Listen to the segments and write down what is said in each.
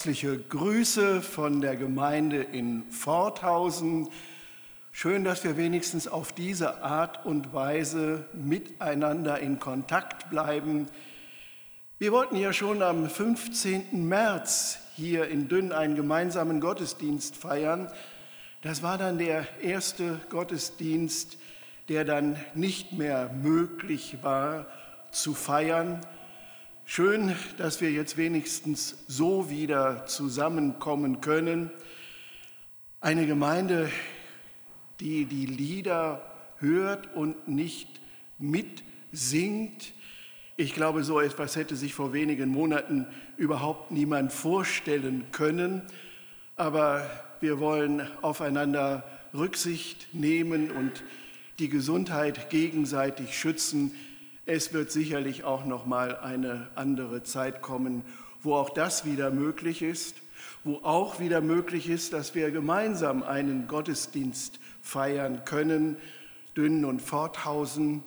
Herzliche Grüße von der Gemeinde in Forthausen. Schön, dass wir wenigstens auf diese Art und Weise miteinander in Kontakt bleiben. Wir wollten ja schon am 15. März hier in Dünn einen gemeinsamen Gottesdienst feiern. Das war dann der erste Gottesdienst, der dann nicht mehr möglich war zu feiern. Schön, dass wir jetzt wenigstens so wieder zusammenkommen können. Eine Gemeinde, die die Lieder hört und nicht mitsingt. Ich glaube, so etwas hätte sich vor wenigen Monaten überhaupt niemand vorstellen können. Aber wir wollen aufeinander Rücksicht nehmen und die Gesundheit gegenseitig schützen. Es wird sicherlich auch noch mal eine andere Zeit kommen, wo auch das wieder möglich ist, wo auch wieder möglich ist, dass wir gemeinsam einen Gottesdienst feiern können, Dünnen und Forthausen.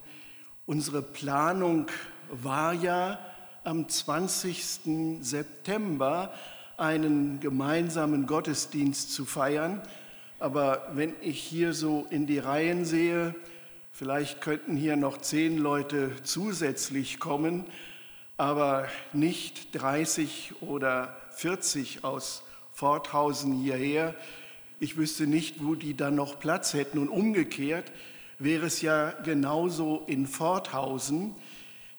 Unsere Planung war ja am 20. September einen gemeinsamen Gottesdienst zu feiern. Aber wenn ich hier so in die Reihen sehe, Vielleicht könnten hier noch zehn Leute zusätzlich kommen, aber nicht 30 oder 40 aus Forthausen hierher. Ich wüsste nicht, wo die dann noch Platz hätten. Und umgekehrt wäre es ja genauso in Forthausen.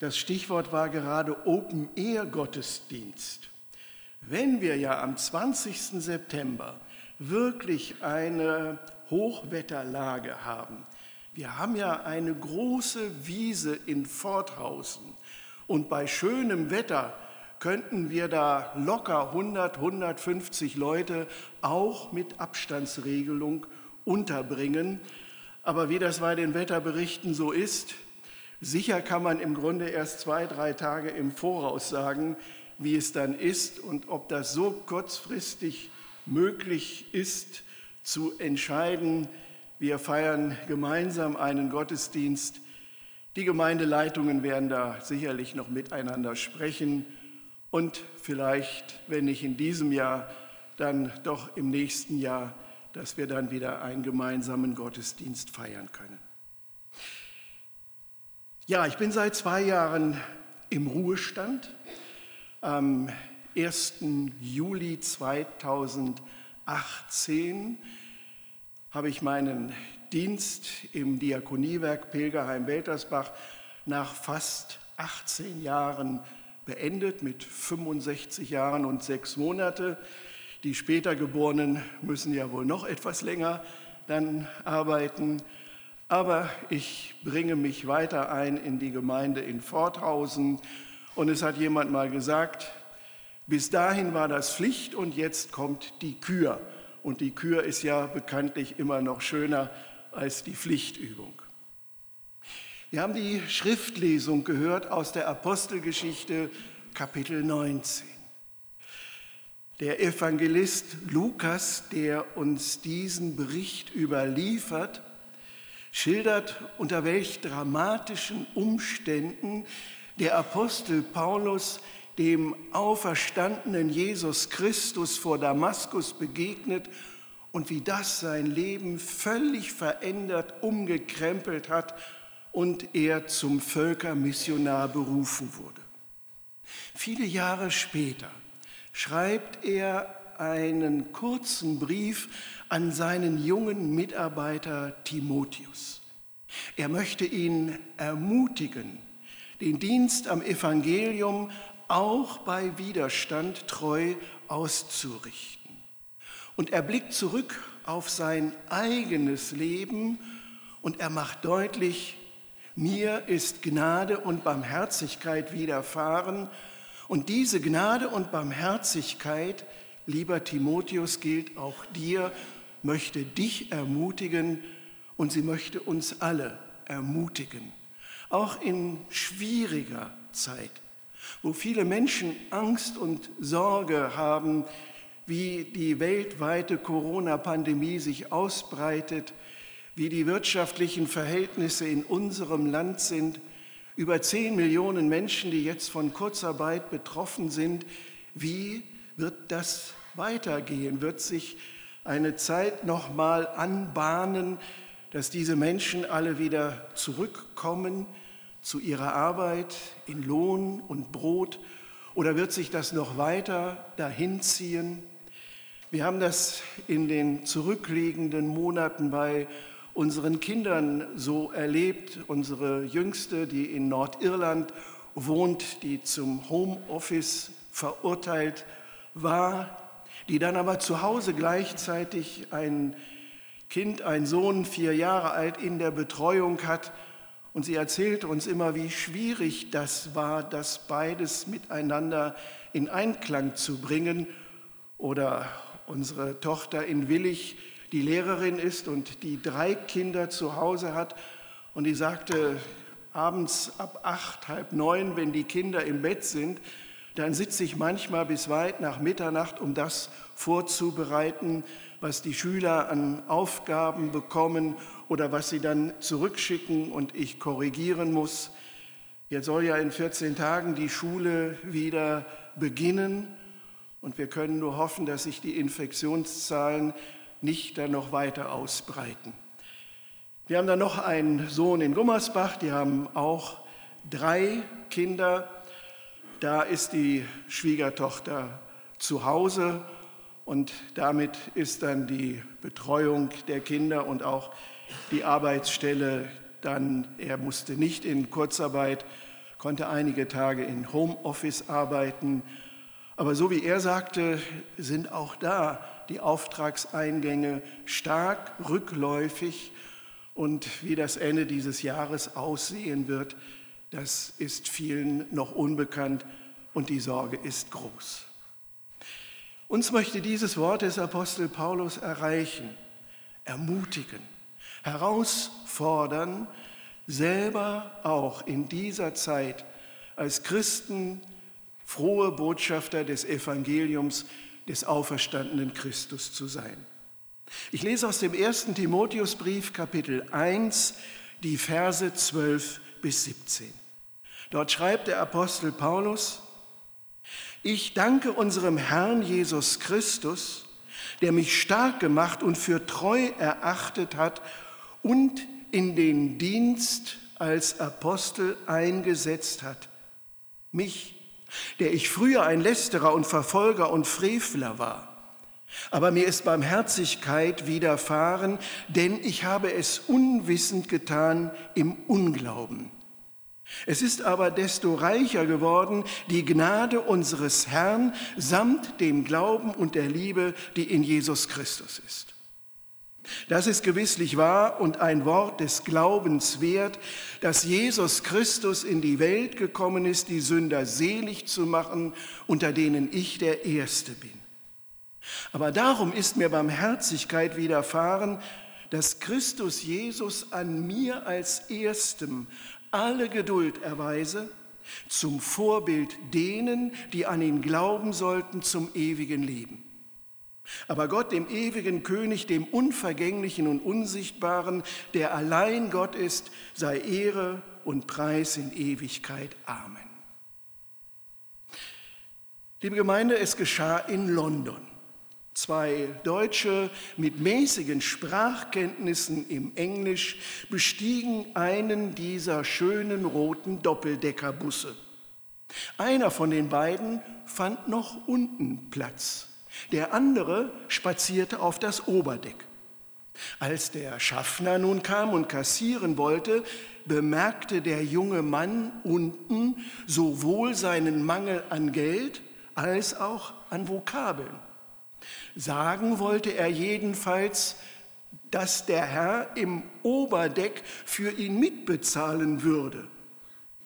Das Stichwort war gerade Open Air Gottesdienst. Wenn wir ja am 20. September wirklich eine Hochwetterlage haben, wir haben ja eine große Wiese in Forthausen und bei schönem Wetter könnten wir da locker 100, 150 Leute auch mit Abstandsregelung unterbringen. Aber wie das bei den Wetterberichten so ist, sicher kann man im Grunde erst zwei, drei Tage im Voraus sagen, wie es dann ist und ob das so kurzfristig möglich ist zu entscheiden, wir feiern gemeinsam einen Gottesdienst. Die Gemeindeleitungen werden da sicherlich noch miteinander sprechen und vielleicht, wenn nicht in diesem Jahr, dann doch im nächsten Jahr, dass wir dann wieder einen gemeinsamen Gottesdienst feiern können. Ja, ich bin seit zwei Jahren im Ruhestand. Am 1. Juli 2018 habe ich meinen Dienst im Diakoniewerk Pilgerheim Weltersbach nach fast 18 Jahren beendet, mit 65 Jahren und sechs Monate. Die später Geborenen müssen ja wohl noch etwas länger dann arbeiten. Aber ich bringe mich weiter ein in die Gemeinde in Forthausen. Und es hat jemand mal gesagt, bis dahin war das Pflicht und jetzt kommt die Kür. Und die Kür ist ja bekanntlich immer noch schöner als die Pflichtübung. Wir haben die Schriftlesung gehört aus der Apostelgeschichte Kapitel 19. Der Evangelist Lukas, der uns diesen Bericht überliefert, schildert, unter welch dramatischen Umständen der Apostel Paulus dem auferstandenen Jesus Christus vor Damaskus begegnet und wie das sein Leben völlig verändert, umgekrempelt hat und er zum Völkermissionar berufen wurde. Viele Jahre später schreibt er einen kurzen Brief an seinen jungen Mitarbeiter Timotheus. Er möchte ihn ermutigen, den Dienst am Evangelium auch bei Widerstand treu auszurichten. Und er blickt zurück auf sein eigenes Leben und er macht deutlich, mir ist Gnade und Barmherzigkeit widerfahren. Und diese Gnade und Barmherzigkeit, lieber Timotheus, gilt auch dir, möchte dich ermutigen und sie möchte uns alle ermutigen, auch in schwieriger Zeit wo viele Menschen Angst und Sorge haben, wie die weltweite Corona-Pandemie sich ausbreitet, wie die wirtschaftlichen Verhältnisse in unserem Land sind, über zehn Millionen Menschen, die jetzt von Kurzarbeit betroffen sind, wie wird das weitergehen? Wird sich eine Zeit nochmal anbahnen, dass diese Menschen alle wieder zurückkommen zu ihrer Arbeit in Lohn und Brot? Oder wird sich das noch weiter dahinziehen? Wir haben das in den zurückliegenden Monaten bei unseren Kindern so erlebt. Unsere Jüngste, die in Nordirland wohnt, die zum Homeoffice verurteilt war, die dann aber zu Hause gleichzeitig ein Kind, ein Sohn, vier Jahre alt in der Betreuung hat. Und sie erzählt uns immer, wie schwierig das war, das beides miteinander in Einklang zu bringen. Oder unsere Tochter in Willig, die Lehrerin ist und die drei Kinder zu Hause hat. Und die sagte, abends ab acht, halb neun, wenn die Kinder im Bett sind, dann sitze ich manchmal bis weit nach Mitternacht, um das vorzubereiten, was die Schüler an Aufgaben bekommen oder was sie dann zurückschicken und ich korrigieren muss. Jetzt soll ja in 14 Tagen die Schule wieder beginnen und wir können nur hoffen, dass sich die Infektionszahlen nicht dann noch weiter ausbreiten. Wir haben dann noch einen Sohn in Gummersbach, die haben auch drei Kinder. Da ist die Schwiegertochter zu Hause und damit ist dann die Betreuung der Kinder und auch die Arbeitsstelle dann, er musste nicht in Kurzarbeit, konnte einige Tage in Homeoffice arbeiten. Aber so wie er sagte, sind auch da die Auftragseingänge stark rückläufig und wie das Ende dieses Jahres aussehen wird, das ist vielen noch unbekannt und die Sorge ist groß. Uns möchte dieses Wort des Apostel Paulus erreichen, ermutigen, herausfordern, selber auch in dieser Zeit als Christen frohe Botschafter des Evangeliums des auferstandenen Christus zu sein. Ich lese aus dem ersten Timotheusbrief Kapitel 1 die Verse 12 bis 17. Dort schreibt der Apostel Paulus, ich danke unserem Herrn Jesus Christus, der mich stark gemacht und für treu erachtet hat und in den Dienst als Apostel eingesetzt hat. Mich, der ich früher ein Lästerer und Verfolger und Frevler war. Aber mir ist Barmherzigkeit widerfahren, denn ich habe es unwissend getan im Unglauben. Es ist aber desto reicher geworden die Gnade unseres Herrn samt dem Glauben und der Liebe, die in Jesus Christus ist. Das ist gewisslich wahr und ein Wort des Glaubens wert, dass Jesus Christus in die Welt gekommen ist, die Sünder selig zu machen, unter denen ich der Erste bin. Aber darum ist mir Barmherzigkeit widerfahren, dass Christus Jesus an mir als Erstem alle Geduld erweise, zum Vorbild denen, die an ihn glauben sollten, zum ewigen Leben. Aber Gott, dem ewigen König, dem Unvergänglichen und Unsichtbaren, der allein Gott ist, sei Ehre und Preis in Ewigkeit. Amen. Liebe Gemeinde, es geschah in London. Zwei Deutsche mit mäßigen Sprachkenntnissen im Englisch bestiegen einen dieser schönen roten Doppeldeckerbusse. Einer von den beiden fand noch unten Platz. Der andere spazierte auf das Oberdeck. Als der Schaffner nun kam und kassieren wollte, bemerkte der junge Mann unten sowohl seinen Mangel an Geld als auch an Vokabeln. Sagen wollte er jedenfalls, dass der Herr im Oberdeck für ihn mitbezahlen würde.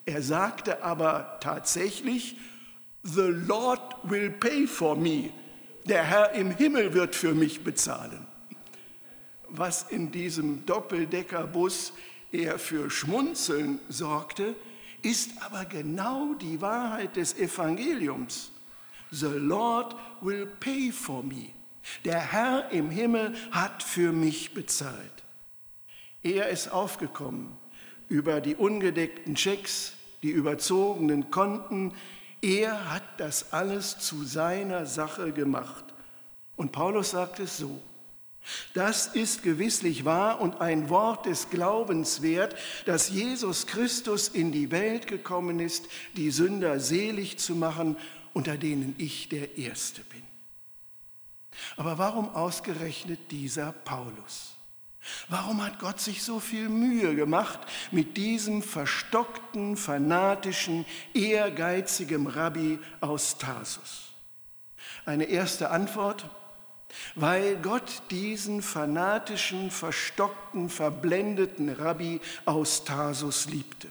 Er sagte aber tatsächlich, The Lord will pay for me. Der Herr im Himmel wird für mich bezahlen. Was in diesem Doppeldeckerbus eher für Schmunzeln sorgte, ist aber genau die Wahrheit des Evangeliums. The Lord will pay for me. Der Herr im Himmel hat für mich bezahlt. Er ist aufgekommen über die ungedeckten Schecks, die überzogenen Konten. Er hat das alles zu seiner Sache gemacht. Und Paulus sagt es so. Das ist gewisslich wahr und ein Wort des Glaubens wert, dass Jesus Christus in die Welt gekommen ist, die Sünder selig zu machen, unter denen ich der Erste bin. Aber warum ausgerechnet dieser Paulus? Warum hat Gott sich so viel Mühe gemacht mit diesem verstockten, fanatischen, ehrgeizigen Rabbi aus Tarsus? Eine erste Antwort, weil Gott diesen fanatischen, verstockten, verblendeten Rabbi aus Tarsus liebte.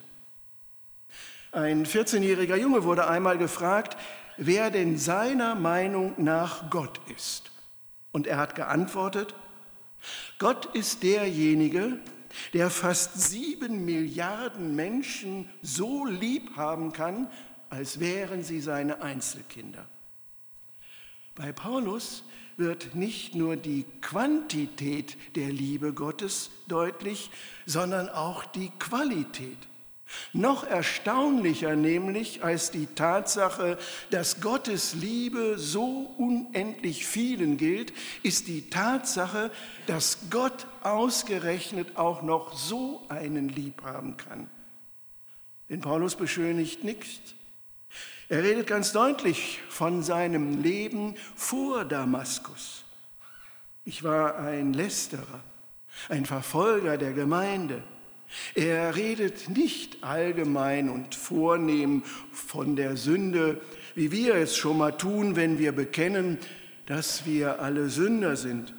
Ein 14-jähriger Junge wurde einmal gefragt, wer denn seiner Meinung nach Gott ist. Und er hat geantwortet, Gott ist derjenige, der fast sieben Milliarden Menschen so lieb haben kann, als wären sie seine Einzelkinder. Bei Paulus wird nicht nur die Quantität der Liebe Gottes deutlich, sondern auch die Qualität. Noch erstaunlicher nämlich als die Tatsache, dass Gottes Liebe so unendlich vielen gilt, ist die Tatsache, dass Gott ausgerechnet auch noch so einen lieb haben kann. Denn Paulus beschönigt nichts. Er redet ganz deutlich von seinem Leben vor Damaskus. Ich war ein Lästerer, ein Verfolger der Gemeinde. Er redet nicht allgemein und vornehm von der Sünde, wie wir es schon mal tun, wenn wir bekennen, dass wir alle Sünder sind,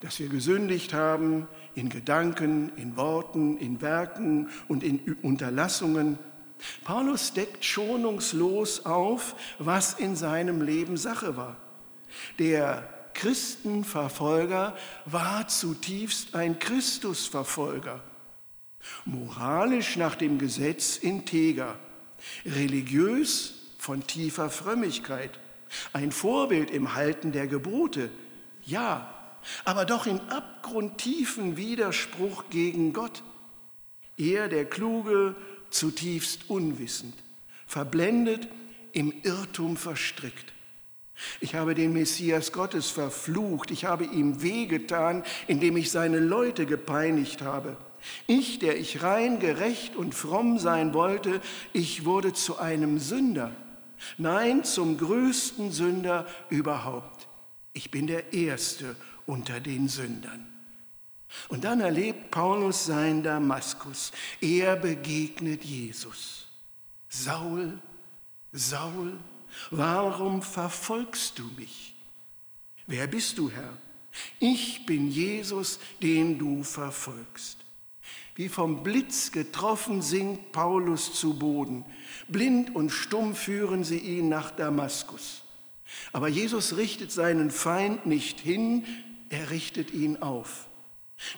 dass wir gesündigt haben in Gedanken, in Worten, in Werken und in Unterlassungen. Paulus deckt schonungslos auf, was in seinem Leben Sache war. Der Christenverfolger war zutiefst ein Christusverfolger. Moralisch nach dem Gesetz integer, religiös von tiefer Frömmigkeit, ein Vorbild im Halten der Gebote, ja, aber doch in abgrundtiefen Widerspruch gegen Gott. Er, der Kluge, zutiefst unwissend, verblendet, im Irrtum verstrickt. Ich habe den Messias Gottes verflucht, ich habe ihm wehgetan, indem ich seine Leute gepeinigt habe. Ich, der ich rein, gerecht und fromm sein wollte, ich wurde zu einem Sünder. Nein, zum größten Sünder überhaupt. Ich bin der Erste unter den Sündern. Und dann erlebt Paulus sein Damaskus. Er begegnet Jesus. Saul, Saul, warum verfolgst du mich? Wer bist du, Herr? Ich bin Jesus, den du verfolgst. Wie vom Blitz getroffen sinkt Paulus zu Boden. Blind und stumm führen sie ihn nach Damaskus. Aber Jesus richtet seinen Feind nicht hin, er richtet ihn auf.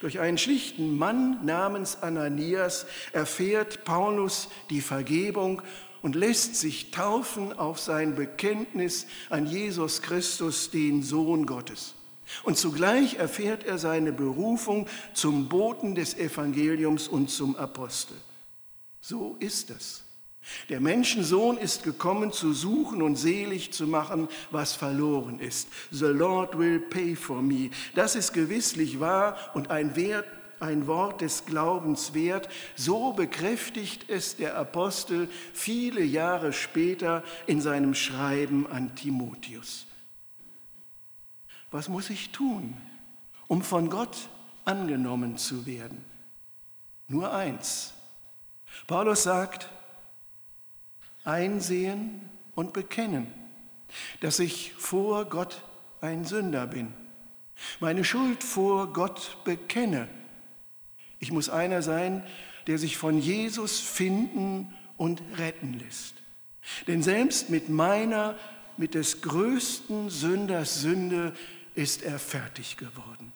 Durch einen schlichten Mann namens Ananias erfährt Paulus die Vergebung und lässt sich taufen auf sein Bekenntnis an Jesus Christus, den Sohn Gottes. Und zugleich erfährt er seine Berufung zum Boten des Evangeliums und zum Apostel. So ist es. Der Menschensohn ist gekommen, zu suchen und selig zu machen, was verloren ist. The Lord will pay for me. Das ist gewisslich wahr und ein, Wert, ein Wort des Glaubens wert. So bekräftigt es der Apostel viele Jahre später in seinem Schreiben an Timotheus. Was muss ich tun, um von Gott angenommen zu werden? Nur eins. Paulus sagt, einsehen und bekennen, dass ich vor Gott ein Sünder bin, meine Schuld vor Gott bekenne. Ich muss einer sein, der sich von Jesus finden und retten lässt. Denn selbst mit meiner, mit des größten Sünders Sünde ist er fertig geworden.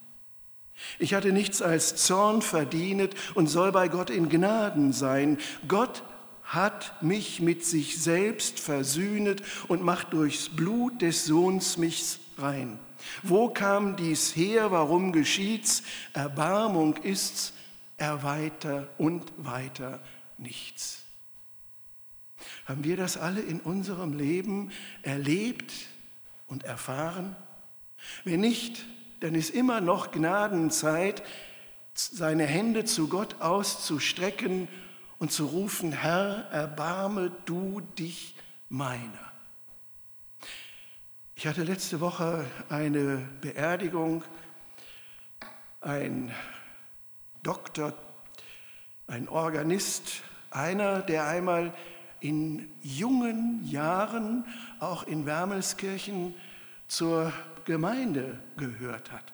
Ich hatte nichts als Zorn verdient und soll bei Gott in Gnaden sein. Gott hat mich mit sich selbst versöhnet und macht durchs Blut des Sohns mich rein. Wo kam dies her? Warum geschieht's? Erbarmung ist's, erweiter und weiter nichts. Haben wir das alle in unserem Leben erlebt und erfahren? Wenn nicht, dann ist immer noch Gnadenzeit, seine Hände zu Gott auszustrecken und zu rufen, Herr, erbarme du dich meiner. Ich hatte letzte Woche eine Beerdigung, ein Doktor, ein Organist, einer, der einmal in jungen Jahren auch in Wermelskirchen zur Gemeinde gehört hat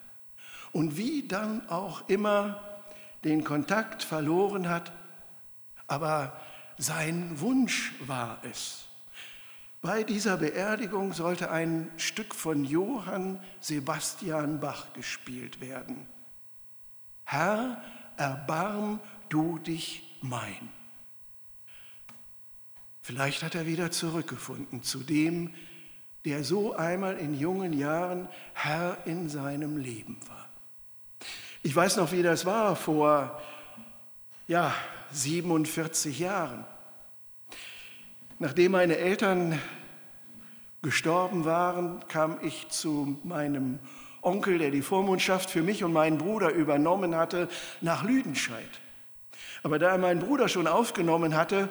und wie dann auch immer den Kontakt verloren hat, aber sein Wunsch war es. Bei dieser Beerdigung sollte ein Stück von Johann Sebastian Bach gespielt werden. Herr, erbarm du dich mein. Vielleicht hat er wieder zurückgefunden zu dem, der so einmal in jungen Jahren Herr in seinem Leben war. Ich weiß noch, wie das war vor ja, 47 Jahren. Nachdem meine Eltern gestorben waren, kam ich zu meinem Onkel, der die Vormundschaft für mich und meinen Bruder übernommen hatte, nach Lüdenscheid. Aber da er meinen Bruder schon aufgenommen hatte,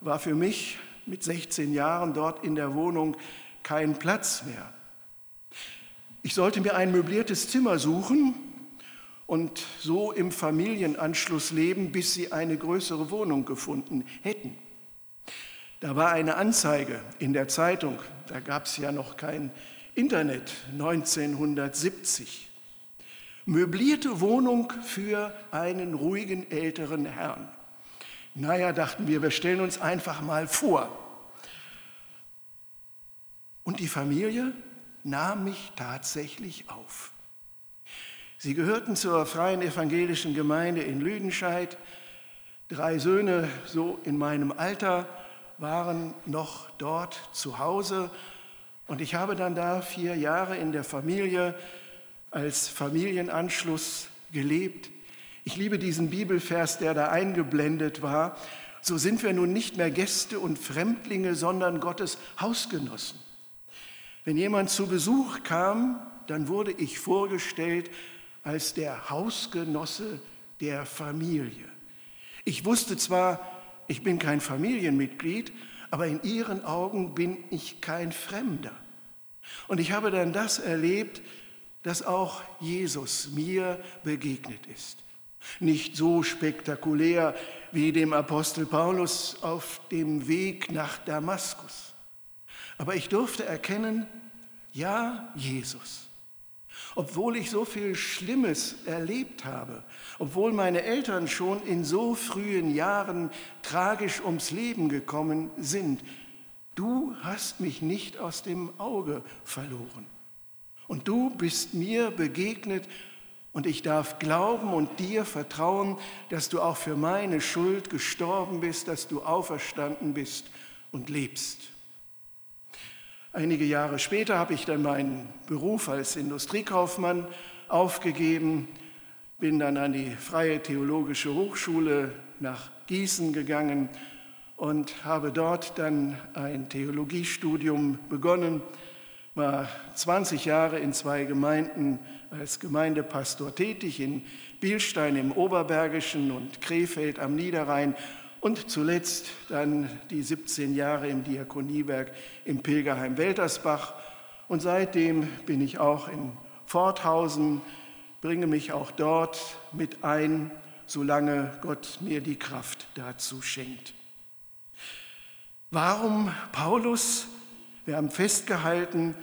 war für mich mit 16 Jahren dort in der Wohnung kein Platz mehr. Ich sollte mir ein möbliertes Zimmer suchen und so im Familienanschluss leben, bis sie eine größere Wohnung gefunden hätten. Da war eine Anzeige in der Zeitung, da gab es ja noch kein Internet, 1970. Möblierte Wohnung für einen ruhigen älteren Herrn. Naja, dachten wir, wir stellen uns einfach mal vor. Und die Familie nahm mich tatsächlich auf. Sie gehörten zur freien evangelischen Gemeinde in Lüdenscheid. Drei Söhne, so in meinem Alter, waren noch dort zu Hause. Und ich habe dann da vier Jahre in der Familie als Familienanschluss gelebt. Ich liebe diesen Bibelvers, der da eingeblendet war. So sind wir nun nicht mehr Gäste und Fremdlinge, sondern Gottes Hausgenossen. Wenn jemand zu Besuch kam, dann wurde ich vorgestellt als der Hausgenosse der Familie. Ich wusste zwar, ich bin kein Familienmitglied, aber in ihren Augen bin ich kein Fremder. Und ich habe dann das erlebt, dass auch Jesus mir begegnet ist. Nicht so spektakulär wie dem Apostel Paulus auf dem Weg nach Damaskus. Aber ich durfte erkennen, ja, Jesus. Obwohl ich so viel Schlimmes erlebt habe, obwohl meine Eltern schon in so frühen Jahren tragisch ums Leben gekommen sind, du hast mich nicht aus dem Auge verloren. Und du bist mir begegnet und ich darf glauben und dir vertrauen, dass du auch für meine Schuld gestorben bist, dass du auferstanden bist und lebst. Einige Jahre später habe ich dann meinen Beruf als Industriekaufmann aufgegeben, bin dann an die Freie Theologische Hochschule nach Gießen gegangen und habe dort dann ein Theologiestudium begonnen, war 20 Jahre in zwei Gemeinden als Gemeindepastor tätig, in Bielstein im Oberbergischen und Krefeld am Niederrhein und zuletzt dann die 17 Jahre im Diakoniewerk im Pilgerheim Weltersbach. Und seitdem bin ich auch in Forthausen, bringe mich auch dort mit ein, solange Gott mir die Kraft dazu schenkt. Warum Paulus? Wir haben festgehalten,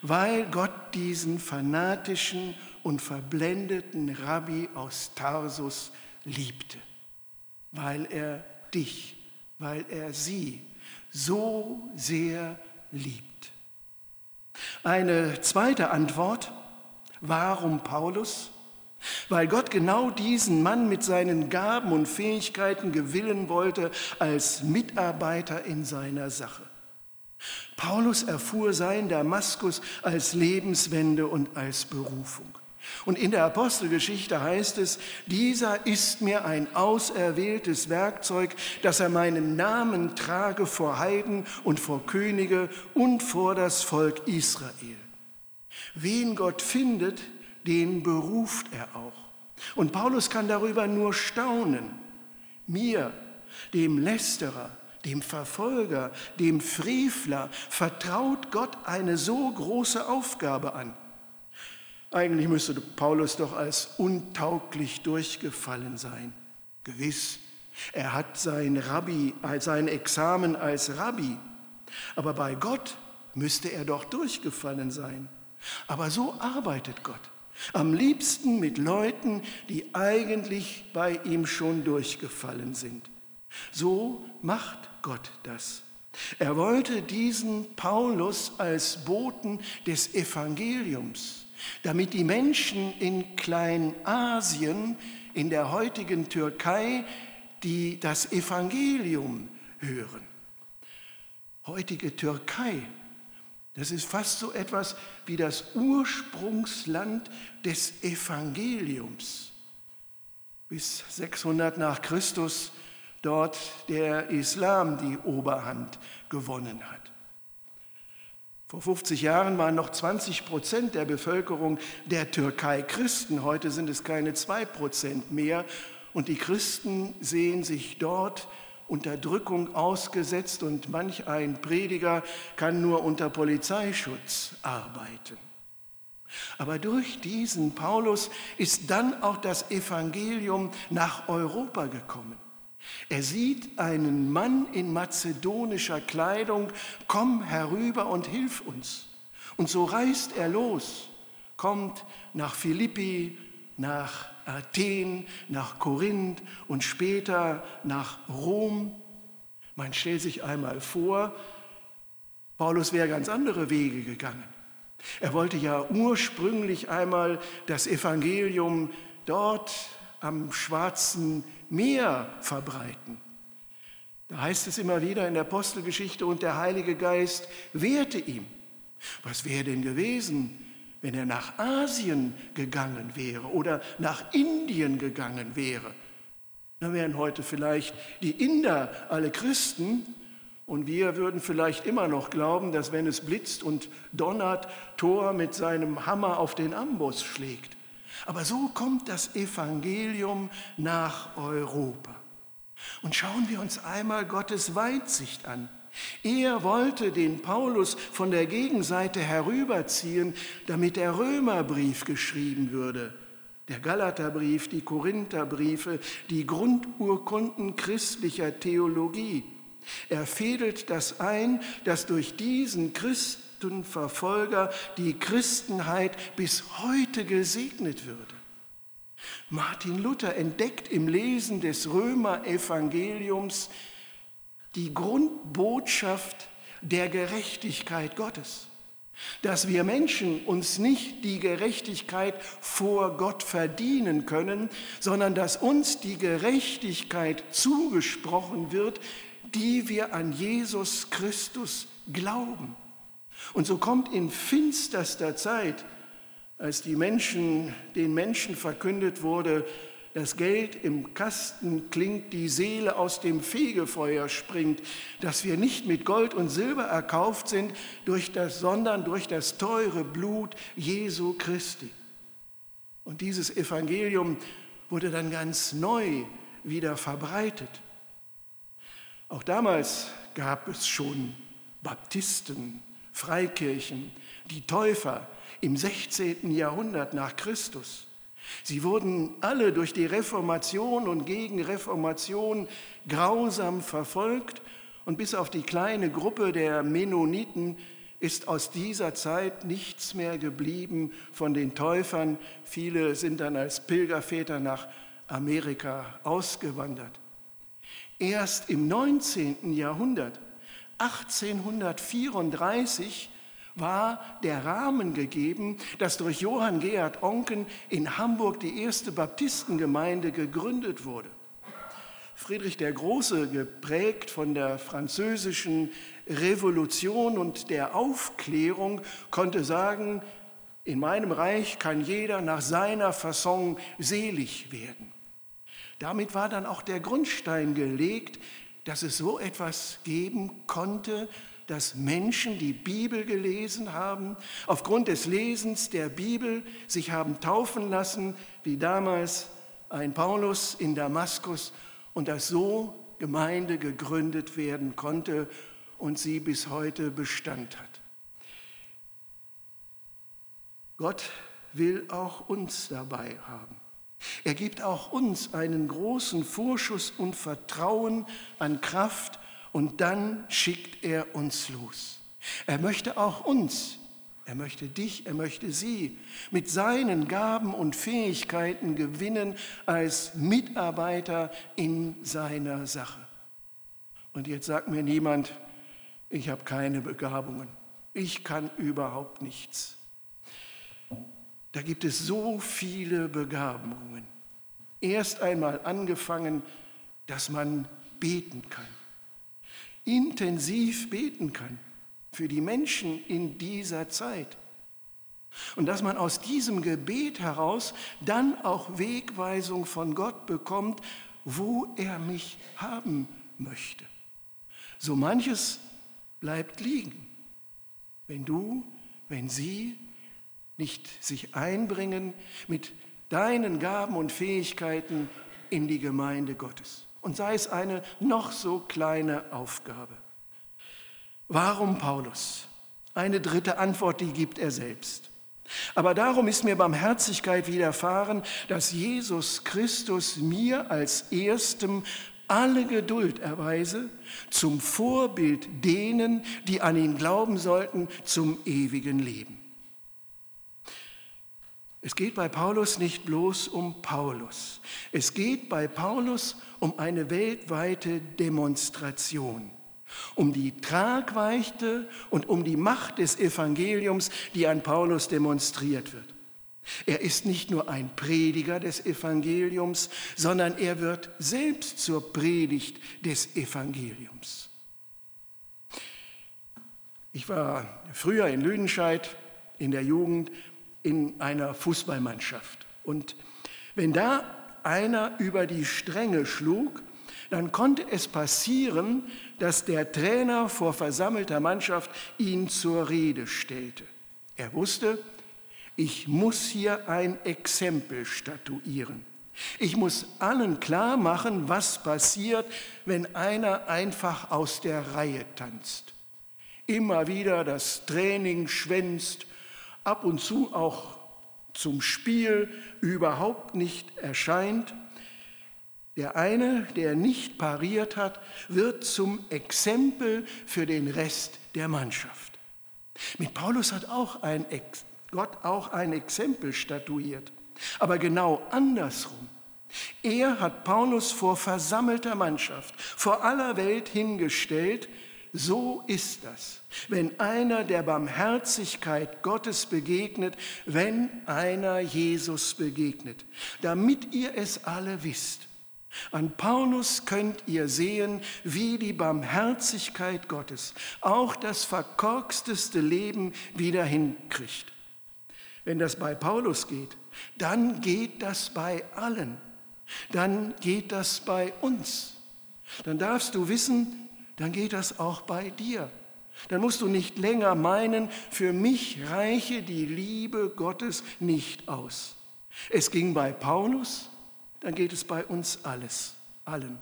weil Gott diesen fanatischen und verblendeten Rabbi aus Tarsus liebte, weil er dich, weil er sie so sehr liebt. Eine zweite Antwort, warum Paulus? Weil Gott genau diesen Mann mit seinen Gaben und Fähigkeiten gewillen wollte als Mitarbeiter in seiner Sache. Paulus erfuhr sein Damaskus als Lebenswende und als Berufung. Und in der Apostelgeschichte heißt es, dieser ist mir ein auserwähltes Werkzeug, dass er meinen Namen trage vor Heiden und vor Könige und vor das Volk Israel. Wen Gott findet, den beruft er auch. Und Paulus kann darüber nur staunen. Mir, dem Lästerer, dem Verfolger, dem Frevler, vertraut Gott eine so große Aufgabe an. Eigentlich müsste Paulus doch als untauglich durchgefallen sein. Gewiss, er hat sein Rabbi, sein Examen als Rabbi. Aber bei Gott müsste er doch durchgefallen sein. Aber so arbeitet Gott. Am liebsten mit Leuten, die eigentlich bei ihm schon durchgefallen sind. So macht Gott das. Er wollte diesen Paulus als Boten des Evangeliums damit die Menschen in Kleinasien, in der heutigen Türkei, die das Evangelium hören. Heutige Türkei, das ist fast so etwas wie das Ursprungsland des Evangeliums. Bis 600 nach Christus dort der Islam die Oberhand gewonnen hat. Vor 50 Jahren waren noch 20 Prozent der Bevölkerung der Türkei Christen. Heute sind es keine zwei Prozent mehr. Und die Christen sehen sich dort Unterdrückung ausgesetzt und manch ein Prediger kann nur unter Polizeischutz arbeiten. Aber durch diesen Paulus ist dann auch das Evangelium nach Europa gekommen. Er sieht einen Mann in mazedonischer Kleidung, komm herüber und hilf uns. Und so reist er los, kommt nach Philippi, nach Athen, nach Korinth und später nach Rom. Man stellt sich einmal vor, Paulus wäre ganz andere Wege gegangen. Er wollte ja ursprünglich einmal das Evangelium dort am Schwarzen Meer verbreiten. Da heißt es immer wieder in der Apostelgeschichte, und der Heilige Geist wehrte ihm. Was wäre denn gewesen, wenn er nach Asien gegangen wäre oder nach Indien gegangen wäre? Dann wären heute vielleicht die Inder alle Christen und wir würden vielleicht immer noch glauben, dass wenn es blitzt und donnert, Thor mit seinem Hammer auf den Amboss schlägt. Aber so kommt das Evangelium nach Europa. Und schauen wir uns einmal Gottes Weitsicht an. Er wollte den Paulus von der Gegenseite herüberziehen, damit der Römerbrief geschrieben würde, der Galaterbrief, die Korintherbriefe, die Grundurkunden christlicher Theologie. Er fädelt das ein, dass durch diesen Christ Christenverfolger die Christenheit bis heute gesegnet würde. Martin Luther entdeckt im Lesen des Römerevangeliums die Grundbotschaft der Gerechtigkeit Gottes, dass wir Menschen uns nicht die Gerechtigkeit vor Gott verdienen können, sondern dass uns die Gerechtigkeit zugesprochen wird, die wir an Jesus Christus glauben. Und so kommt in finsterster Zeit, als die Menschen, den Menschen verkündet wurde, das Geld im Kasten klingt, die Seele aus dem Fegefeuer springt, dass wir nicht mit Gold und Silber erkauft sind, durch das, sondern durch das teure Blut Jesu Christi. Und dieses Evangelium wurde dann ganz neu wieder verbreitet. Auch damals gab es schon Baptisten, Freikirchen, die Täufer im 16. Jahrhundert nach Christus. Sie wurden alle durch die Reformation und Gegenreformation grausam verfolgt und bis auf die kleine Gruppe der Mennoniten ist aus dieser Zeit nichts mehr geblieben von den Täufern. Viele sind dann als Pilgerväter nach Amerika ausgewandert. Erst im 19. Jahrhundert 1834 war der Rahmen gegeben, dass durch Johann Georg Onken in Hamburg die erste Baptistengemeinde gegründet wurde. Friedrich der Große, geprägt von der französischen Revolution und der Aufklärung, konnte sagen, In meinem Reich kann jeder nach seiner Fasson selig werden. Damit war dann auch der Grundstein gelegt, dass es so etwas geben konnte, dass Menschen die Bibel gelesen haben, aufgrund des Lesens der Bibel sich haben taufen lassen, wie damals ein Paulus in Damaskus, und dass so Gemeinde gegründet werden konnte und sie bis heute Bestand hat. Gott will auch uns dabei haben. Er gibt auch uns einen großen Vorschuss und Vertrauen an Kraft und dann schickt er uns los. Er möchte auch uns, er möchte dich, er möchte sie mit seinen Gaben und Fähigkeiten gewinnen als Mitarbeiter in seiner Sache. Und jetzt sagt mir niemand, ich habe keine Begabungen, ich kann überhaupt nichts. Da gibt es so viele Begabungen. Erst einmal angefangen, dass man beten kann, intensiv beten kann für die Menschen in dieser Zeit. Und dass man aus diesem Gebet heraus dann auch Wegweisung von Gott bekommt, wo er mich haben möchte. So manches bleibt liegen, wenn du, wenn sie nicht sich einbringen mit deinen Gaben und Fähigkeiten in die Gemeinde Gottes. Und sei es eine noch so kleine Aufgabe. Warum Paulus? Eine dritte Antwort, die gibt er selbst. Aber darum ist mir Barmherzigkeit widerfahren, dass Jesus Christus mir als erstem alle Geduld erweise, zum Vorbild denen, die an ihn glauben sollten, zum ewigen Leben. Es geht bei Paulus nicht bloß um Paulus. Es geht bei Paulus um eine weltweite Demonstration, um die Tragweite und um die Macht des Evangeliums, die an Paulus demonstriert wird. Er ist nicht nur ein Prediger des Evangeliums, sondern er wird selbst zur Predigt des Evangeliums. Ich war früher in Lüdenscheid in der Jugend in einer Fußballmannschaft. Und wenn da einer über die Stränge schlug, dann konnte es passieren, dass der Trainer vor versammelter Mannschaft ihn zur Rede stellte. Er wusste, ich muss hier ein Exempel statuieren. Ich muss allen klar machen, was passiert, wenn einer einfach aus der Reihe tanzt. Immer wieder das Training schwänzt ab und zu auch zum Spiel überhaupt nicht erscheint. Der eine, der nicht pariert hat, wird zum Exempel für den Rest der Mannschaft. Mit Paulus hat auch ein Gott auch ein Exempel statuiert, aber genau andersrum. Er hat Paulus vor versammelter Mannschaft, vor aller Welt hingestellt, so ist das, wenn einer der Barmherzigkeit Gottes begegnet, wenn einer Jesus begegnet, damit ihr es alle wisst. An Paulus könnt ihr sehen, wie die Barmherzigkeit Gottes auch das verkorksteste Leben wieder hinkriegt. Wenn das bei Paulus geht, dann geht das bei allen. Dann geht das bei uns. Dann darfst du wissen, dann geht das auch bei dir. Dann musst du nicht länger meinen, für mich reiche die Liebe Gottes nicht aus. Es ging bei Paulus, dann geht es bei uns alles, allen.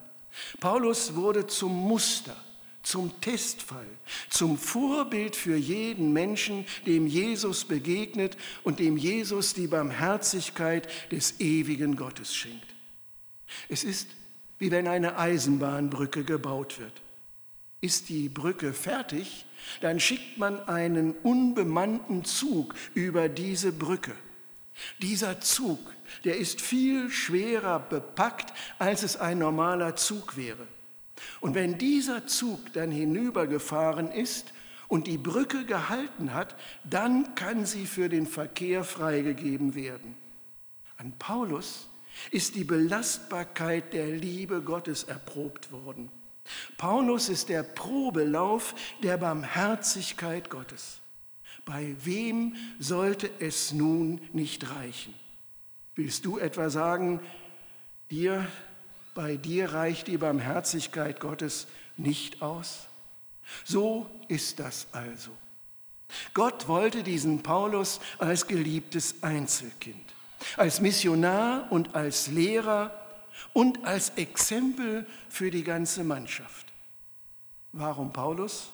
Paulus wurde zum Muster, zum Testfall, zum Vorbild für jeden Menschen, dem Jesus begegnet und dem Jesus die Barmherzigkeit des ewigen Gottes schenkt. Es ist wie wenn eine Eisenbahnbrücke gebaut wird. Ist die Brücke fertig, dann schickt man einen unbemannten Zug über diese Brücke. Dieser Zug, der ist viel schwerer bepackt, als es ein normaler Zug wäre. Und wenn dieser Zug dann hinübergefahren ist und die Brücke gehalten hat, dann kann sie für den Verkehr freigegeben werden. An Paulus ist die Belastbarkeit der Liebe Gottes erprobt worden. Paulus ist der Probelauf der Barmherzigkeit Gottes. Bei wem sollte es nun nicht reichen? Willst du etwa sagen, dir, bei dir reicht die Barmherzigkeit Gottes nicht aus? So ist das also. Gott wollte diesen Paulus als geliebtes Einzelkind, als Missionar und als Lehrer und als Exempel für die ganze Mannschaft. Warum Paulus?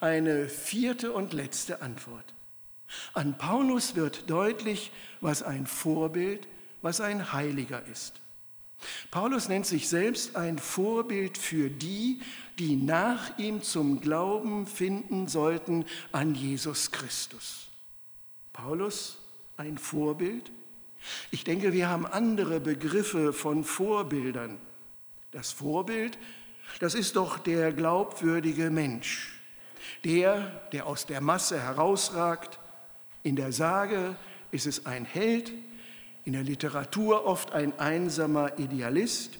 Eine vierte und letzte Antwort. An Paulus wird deutlich, was ein Vorbild, was ein Heiliger ist. Paulus nennt sich selbst ein Vorbild für die, die nach ihm zum Glauben finden sollten an Jesus Christus. Paulus ein Vorbild? Ich denke, wir haben andere Begriffe von Vorbildern. Das Vorbild, das ist doch der glaubwürdige Mensch, der, der aus der Masse herausragt. In der Sage ist es ein Held, in der Literatur oft ein einsamer Idealist,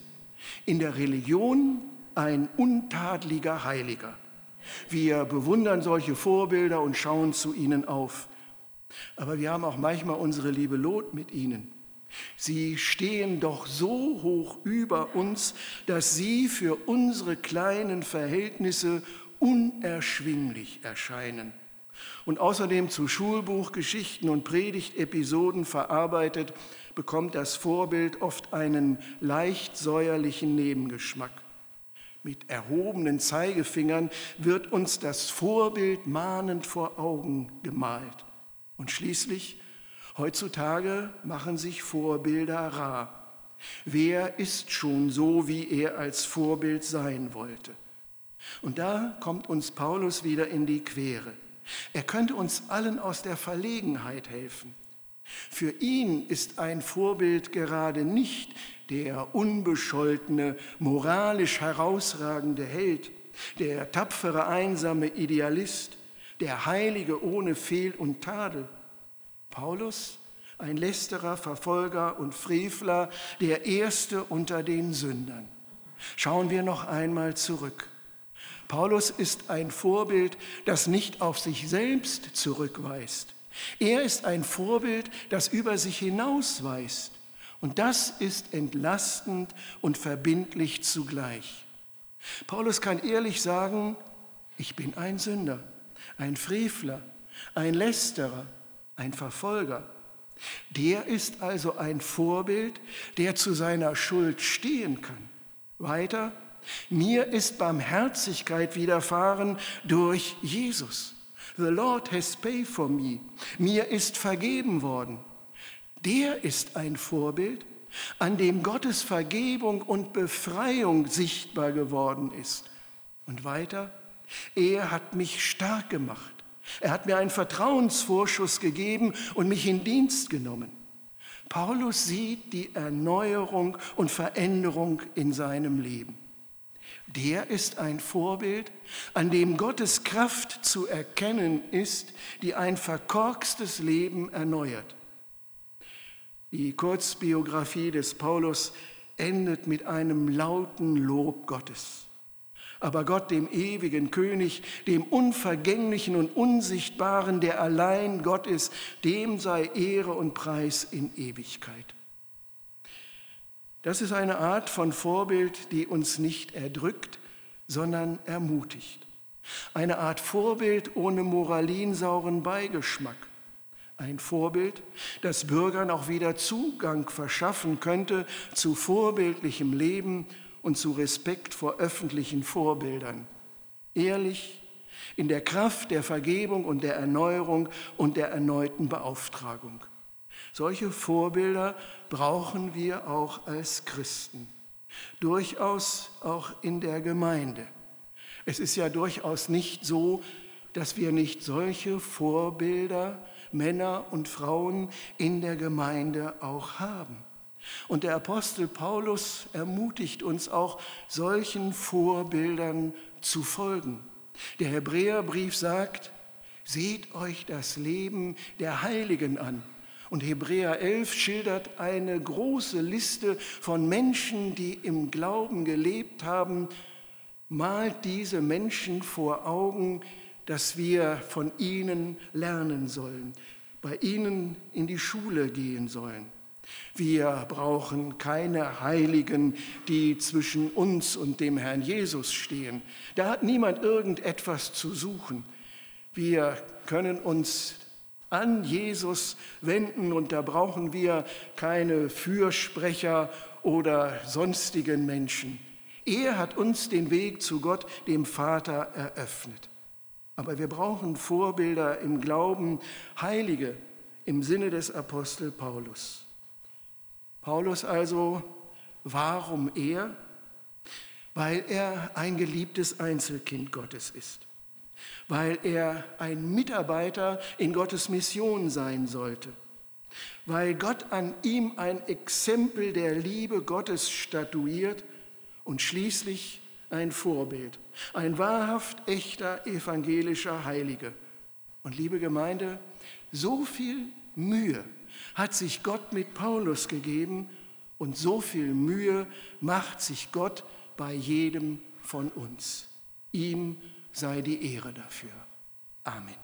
in der Religion ein untadliger Heiliger. Wir bewundern solche Vorbilder und schauen zu ihnen auf. Aber wir haben auch manchmal unsere liebe Lot mit ihnen. Sie stehen doch so hoch über uns, dass sie für unsere kleinen Verhältnisse unerschwinglich erscheinen und außerdem zu Schulbuchgeschichten und Predigtepisoden verarbeitet, bekommt das Vorbild oft einen leicht säuerlichen Nebengeschmack. Mit erhobenen Zeigefingern wird uns das Vorbild mahnend vor Augen gemalt. Und schließlich, heutzutage machen sich Vorbilder rar. Wer ist schon so, wie er als Vorbild sein wollte? Und da kommt uns Paulus wieder in die Quere. Er könnte uns allen aus der Verlegenheit helfen. Für ihn ist ein Vorbild gerade nicht der unbescholtene, moralisch herausragende Held, der tapfere, einsame Idealist, der Heilige ohne Fehl und Tadel. Paulus, ein Lästerer, Verfolger und Frevler, der Erste unter den Sündern. Schauen wir noch einmal zurück. Paulus ist ein Vorbild, das nicht auf sich selbst zurückweist. Er ist ein Vorbild, das über sich hinausweist. Und das ist entlastend und verbindlich zugleich. Paulus kann ehrlich sagen, ich bin ein Sünder, ein Frevler, ein Lästerer, ein Verfolger. Der ist also ein Vorbild, der zu seiner Schuld stehen kann. Weiter, mir ist Barmherzigkeit widerfahren durch Jesus. The Lord has paid for me. Mir ist vergeben worden. Der ist ein Vorbild, an dem Gottes Vergebung und Befreiung sichtbar geworden ist. Und weiter, er hat mich stark gemacht. Er hat mir einen Vertrauensvorschuss gegeben und mich in Dienst genommen. Paulus sieht die Erneuerung und Veränderung in seinem Leben der ist ein Vorbild, an dem Gottes Kraft zu erkennen ist, die ein verkorkstes Leben erneuert. Die Kurzbiografie des Paulus endet mit einem lauten Lob Gottes. Aber Gott, dem ewigen König, dem unvergänglichen und unsichtbaren, der allein Gott ist, dem sei Ehre und Preis in Ewigkeit. Das ist eine Art von Vorbild, die uns nicht erdrückt, sondern ermutigt. Eine Art Vorbild ohne moralinsauren Beigeschmack. Ein Vorbild, das Bürgern auch wieder Zugang verschaffen könnte zu vorbildlichem Leben und zu Respekt vor öffentlichen Vorbildern. Ehrlich, in der Kraft der Vergebung und der Erneuerung und der erneuten Beauftragung. Solche Vorbilder brauchen wir auch als Christen, durchaus auch in der Gemeinde. Es ist ja durchaus nicht so, dass wir nicht solche Vorbilder, Männer und Frauen in der Gemeinde auch haben. Und der Apostel Paulus ermutigt uns auch, solchen Vorbildern zu folgen. Der Hebräerbrief sagt, seht euch das Leben der Heiligen an und Hebräer 11 schildert eine große Liste von Menschen, die im Glauben gelebt haben, malt diese Menschen vor Augen, dass wir von ihnen lernen sollen, bei ihnen in die Schule gehen sollen. Wir brauchen keine Heiligen, die zwischen uns und dem Herrn Jesus stehen. Da hat niemand irgendetwas zu suchen. Wir können uns an Jesus wenden und da brauchen wir keine Fürsprecher oder sonstigen Menschen. Er hat uns den Weg zu Gott, dem Vater, eröffnet. Aber wir brauchen Vorbilder im Glauben, Heilige im Sinne des Apostel Paulus. Paulus also, warum er? Weil er ein geliebtes Einzelkind Gottes ist, weil er ein Mitarbeiter in Gottes Mission sein sollte, weil Gott an ihm ein Exempel der Liebe Gottes statuiert und schließlich ein Vorbild, ein wahrhaft echter evangelischer Heilige. Und liebe Gemeinde, so viel Mühe hat sich Gott mit Paulus gegeben und so viel Mühe macht sich Gott bei jedem von uns. Ihm sei die Ehre dafür. Amen.